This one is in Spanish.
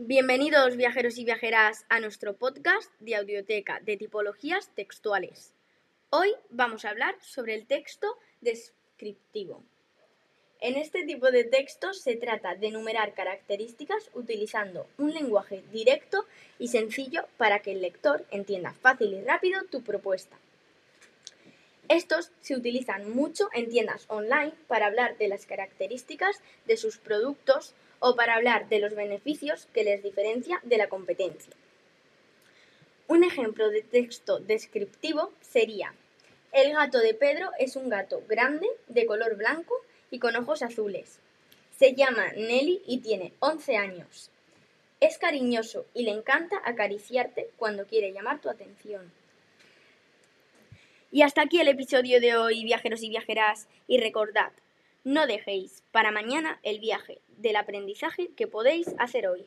Bienvenidos viajeros y viajeras a nuestro podcast de audioteca de tipologías textuales. Hoy vamos a hablar sobre el texto descriptivo. En este tipo de texto se trata de enumerar características utilizando un lenguaje directo y sencillo para que el lector entienda fácil y rápido tu propuesta. Estos se utilizan mucho en tiendas online para hablar de las características de sus productos o para hablar de los beneficios que les diferencia de la competencia. Un ejemplo de texto descriptivo sería El gato de Pedro es un gato grande, de color blanco y con ojos azules. Se llama Nelly y tiene 11 años. Es cariñoso y le encanta acariciarte cuando quiere llamar tu atención. Y hasta aquí el episodio de hoy, viajeros y viajeras, y recordad, no dejéis para mañana el viaje del aprendizaje que podéis hacer hoy.